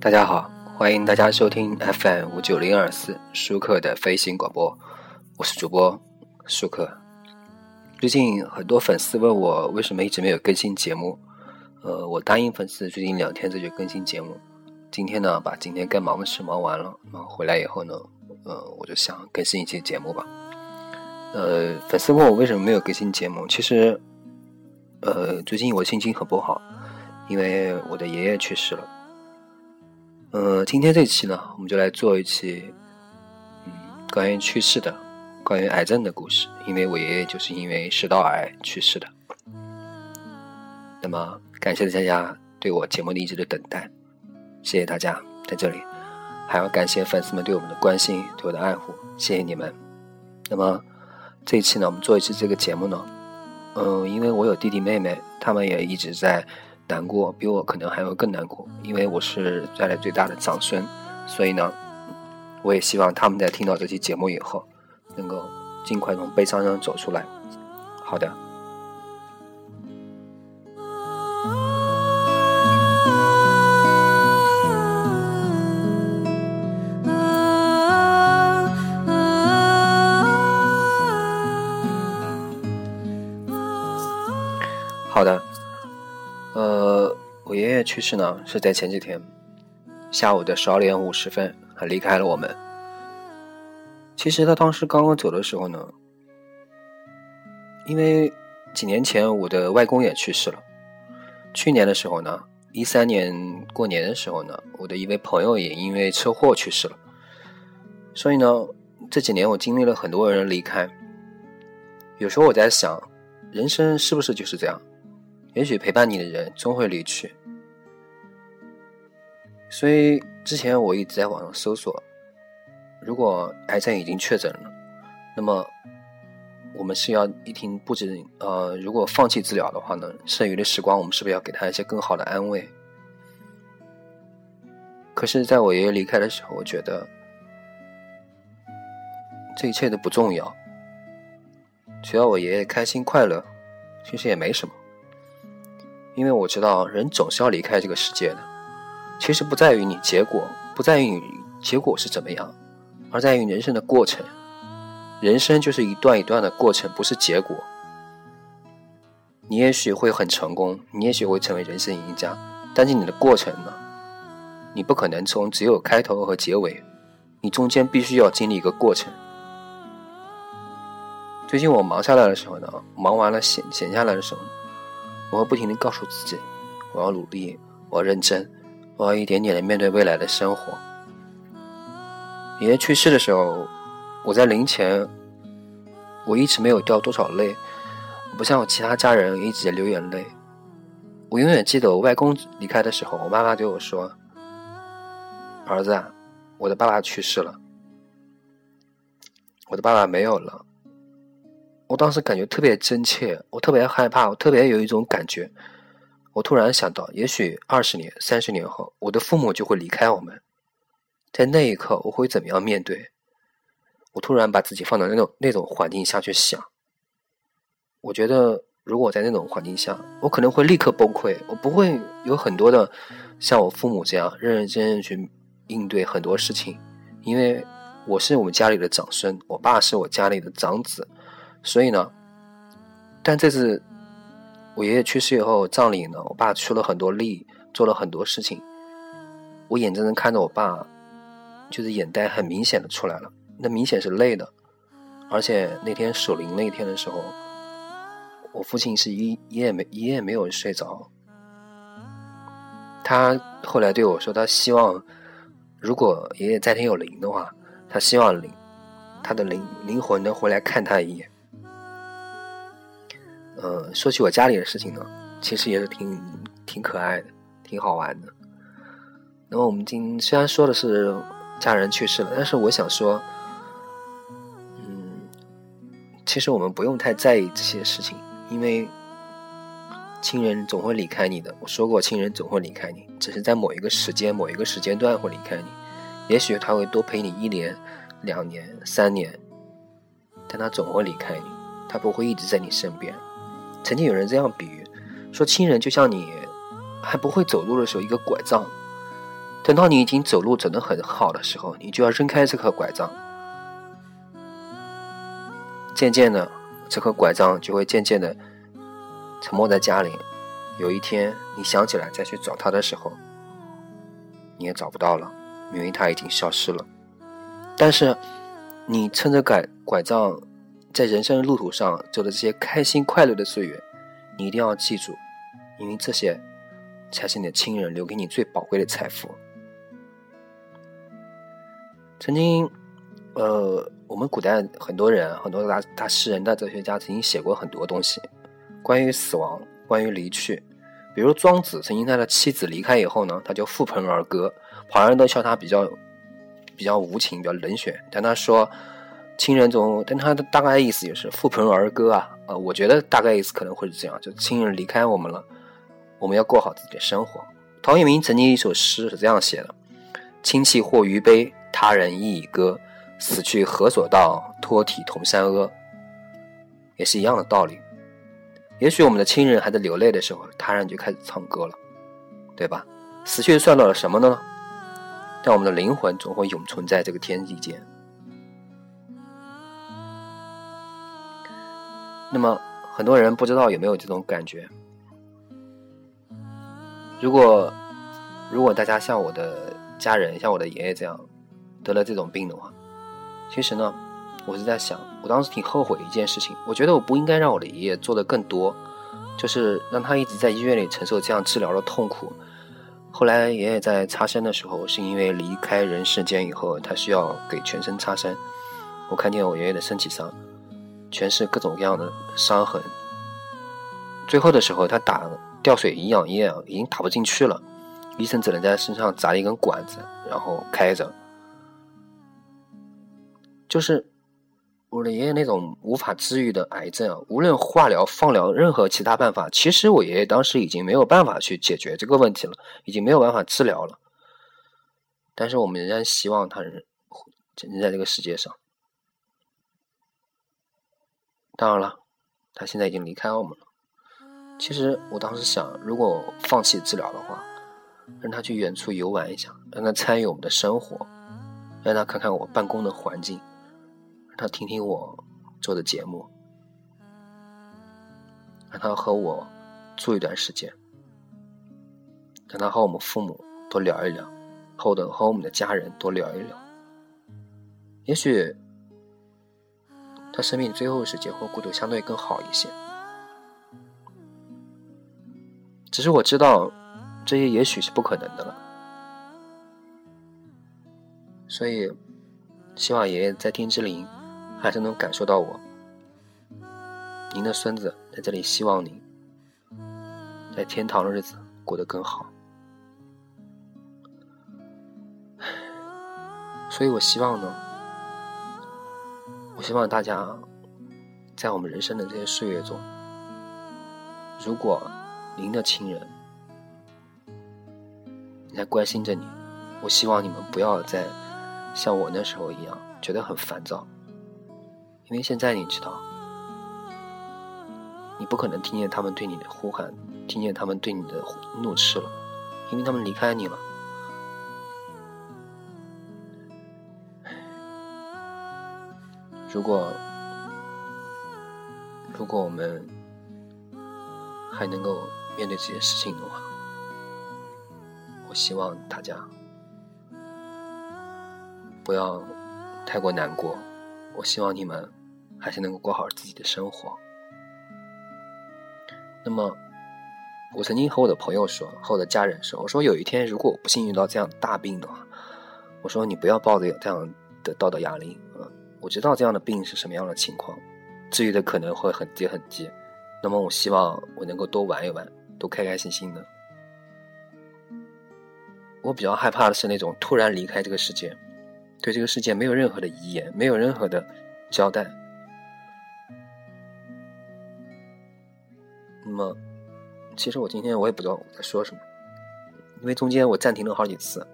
大家好，欢迎大家收听 FM 五九零二四舒克的飞行广播，我是主播舒克。最近很多粉丝问我为什么一直没有更新节目，呃，我答应粉丝最近两天这就更新节目。今天呢，把今天该忙的事忙完了，然后回来以后呢，呃，我就想更新一期节目吧。呃，粉丝问我为什么没有更新节目，其实，呃，最近我心情很不好，因为我的爷爷去世了。呃，今天这期呢，我们就来做一期，嗯，关于去世的、关于癌症的故事。因为我爷爷就是因为食道癌去世的。那么，感谢大家对我节目的一直的等待，谢谢大家在这里，还要感谢粉丝们对我们的关心、对我的爱护，谢谢你们。那么，这一期呢，我们做一期这个节目呢，嗯，因为我有弟弟妹妹，他们也一直在。难过，比我可能还要更难过，因为我是家里最大的长孙，所以呢，我也希望他们在听到这期节目以后，能够尽快从悲伤中走出来。好的。好的，呃，我爷爷去世呢是在前几天下午的十二点五十分，离开了我们。其实他当时刚刚走的时候呢，因为几年前我的外公也去世了，去年的时候呢，一三年过年的时候呢，我的一位朋友也因为车祸去世了。所以呢，这几年我经历了很多人离开。有时候我在想，人生是不是就是这样？也许陪伴你的人终会离去。所以之前我一直在网上搜索，如果癌症已经确诊了，那么我们是要一听不止呃，如果放弃治疗的话呢，剩余的时光我们是不是要给他一些更好的安慰？可是，在我爷爷离开的时候，我觉得这一切都不重要，只要我爷爷开心快乐，其实也没什么，因为我知道人总是要离开这个世界的。其实不在于你结果，不在于你结果是怎么样，而在于人生的过程。人生就是一段一段的过程，不是结果。你也许会很成功，你也许会成为人生赢家，但是你的过程呢？你不可能从只有开头和结尾，你中间必须要经历一个过程。最近我忙下来的时候呢，忙完了闲闲下来的时候，我会不停的告诉自己，我要努力，我要认真。我要一点点的面对未来的生活。爷爷去世的时候，我在灵前，我一直没有掉多少泪，不像我其他家人一直在流眼泪。我永远记得我外公离开的时候，我妈妈对我说：“儿子，我的爸爸去世了，我的爸爸没有了。”我当时感觉特别真切，我特别害怕，我特别有一种感觉。我突然想到，也许二十年、三十年后，我的父母就会离开我们，在那一刻，我会怎么样面对？我突然把自己放到那种那种环境下去想，我觉得，如果在那种环境下，我可能会立刻崩溃，我不会有很多的像我父母这样认认真真去应对很多事情，因为我是我们家里的长孙，我爸是我家里的长子，所以呢，但这次。我爷爷去世以后，葬礼呢，我爸出了很多力，做了很多事情。我眼睁睁看着我爸，就是眼袋很明显的出来了，那明显是累的。而且那天守灵那天的时候，我父亲是一一夜没一夜没有睡着。他后来对我说，他希望如果爷爷在天有灵的话，他希望灵他的灵灵魂能回来看他一眼。呃，说起我家里的事情呢，其实也是挺挺可爱的，挺好玩的。那么我们今虽然说的是家人去世了，但是我想说，嗯，其实我们不用太在意这些事情，因为亲人总会离开你的。我说过，亲人总会离开你，只是在某一个时间、某一个时间段会离开你。也许他会多陪你一年、两年、三年，但他总会离开你，他不会一直在你身边。曾经有人这样比喻，说亲人就像你还不会走路的时候一个拐杖，等到你已经走路走得很好的时候，你就要扔开这颗拐杖。渐渐的，这颗拐杖就会渐渐的沉没在家里。有一天你想起来再去找他的时候，你也找不到了，因为他已经消失了。但是，你趁着拐拐杖，在人生的路途上走的这些开心快乐的岁月，你一定要记住，因为这些才是你的亲人留给你最宝贵的财富。曾经，呃。我们古代很多人，很多大大诗人、大哲学家曾经写过很多东西，关于死亡，关于离去。比如庄子，曾经他的妻子离开以后呢，他就覆盆而歌，旁人都笑他比较比较无情、比较冷血。但他说，亲人总，但他的大概意思就是覆盆而歌啊。呃，我觉得大概意思可能会是这样，就亲人离开我们了，我们要过好自己的生活。陶渊明曾经一首诗是这样写的：“亲戚或余悲，他人亦已歌。”死去何所道？托体同山阿，也是一样的道理。也许我们的亲人还在流泪的时候，他人就开始唱歌了，对吧？死去算到了什么呢？但我们的灵魂总会永存在这个天地间。那么，很多人不知道有没有这种感觉？如果，如果大家像我的家人，像我的爷爷这样得了这种病的话，其实呢，我是在想，我当时挺后悔一件事情。我觉得我不应该让我的爷爷做的更多，就是让他一直在医院里承受这样治疗的痛苦。后来爷爷在擦身的时候，是因为离开人世间以后，他需要给全身擦身。我看见我爷爷的身体上全是各种各样的伤痕。最后的时候，他打吊水营养液啊已经打不进去了，医生只能在身上扎一根管子，然后开着。就是我的爷爷那种无法治愈的癌症啊，无论化疗、放疗，任何其他办法，其实我爷爷当时已经没有办法去解决这个问题了，已经没有办法治疗了。但是我们仍然希望他人人在这个世界上。当然了，他现在已经离开澳门了。其实我当时想，如果放弃治疗的话，让他去远处游玩一下，让他参与我们的生活，让他看看我办公的环境。让他听听我做的节目，让他和我住一段时间，让他和我们父母多聊一聊，后的和我们的家人多聊一聊。也许他生命最后时间会过得相对更好一些。只是我知道，这些也许是不可能的了，所以希望爷爷在天之灵。还是能感受到我，您的孙子在这里，希望您在天堂的日子过得更好。所以我希望呢，我希望大家在我们人生的这些岁月中，如果您的亲人在关心着你，我希望你们不要再像我那时候一样觉得很烦躁。因为现在你知道，你不可能听见他们对你的呼喊，听见他们对你的怒斥了，因为他们离开你了。如果如果我们还能够面对这些事情的话，我希望大家不要太过难过。我希望你们。还是能够过好自己的生活。那么，我曾经和我的朋友说，和我的家人说，我说有一天如果我不幸遇到这样大病的话，我说你不要抱着有这样的道德压力啊！我知道这样的病是什么样的情况，治愈的可能会很低很低。那么，我希望我能够多玩一玩，多开开心心的。我比较害怕的是那种突然离开这个世界，对这个世界没有任何的遗言，没有任何的交代。那么，其实我今天我也不知道我在说什么，因为中间我暂停了好几次。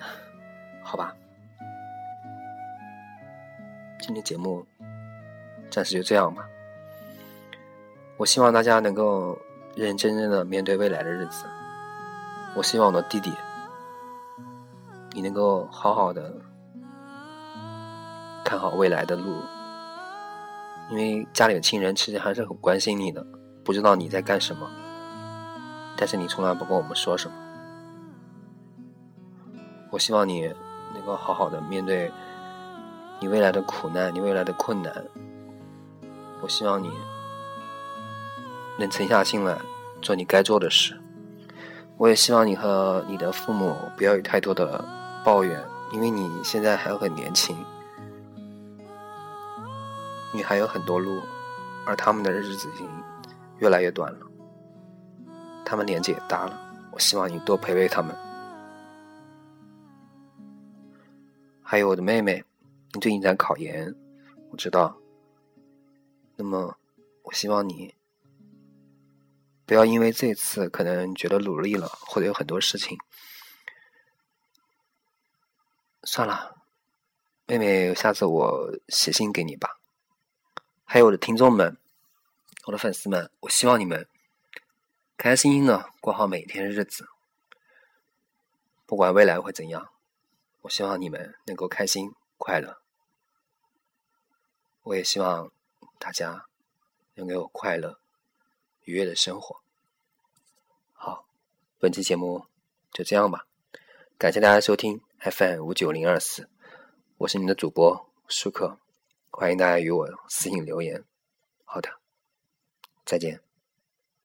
好吧，今天节目暂时就这样吧。我希望大家能够认认真真的面对未来的日子。我希望我的弟弟，你能够好好的看好未来的路，因为家里的亲人其实还是很关心你的，不知道你在干什么，但是你从来不跟我们说什么。我希望你能够好好的面对你未来的苦难，你未来的困难。我希望你能沉下心来做你该做的事。我也希望你和你的父母不要有太多的抱怨，因为你现在还很年轻，你还有很多路，而他们的日子已经越来越短了，他们年纪也大了。我希望你多陪陪他们。还有我的妹妹，你最近在考研，我知道。那么，我希望你不要因为这次可能觉得努力了，或者有很多事情，算了，妹妹，下次我写信给你吧。还有我的听众们，我的粉丝们，我希望你们开开心心的过好每一天日子，不管未来会怎样。我希望你们能够开心快乐，我也希望大家能给我快乐愉悦的生活。好，本期节目就这样吧，感谢大家收听 FM 五九零二四，我是你的主播舒克，欢迎大家与我私信留言。好的，再见。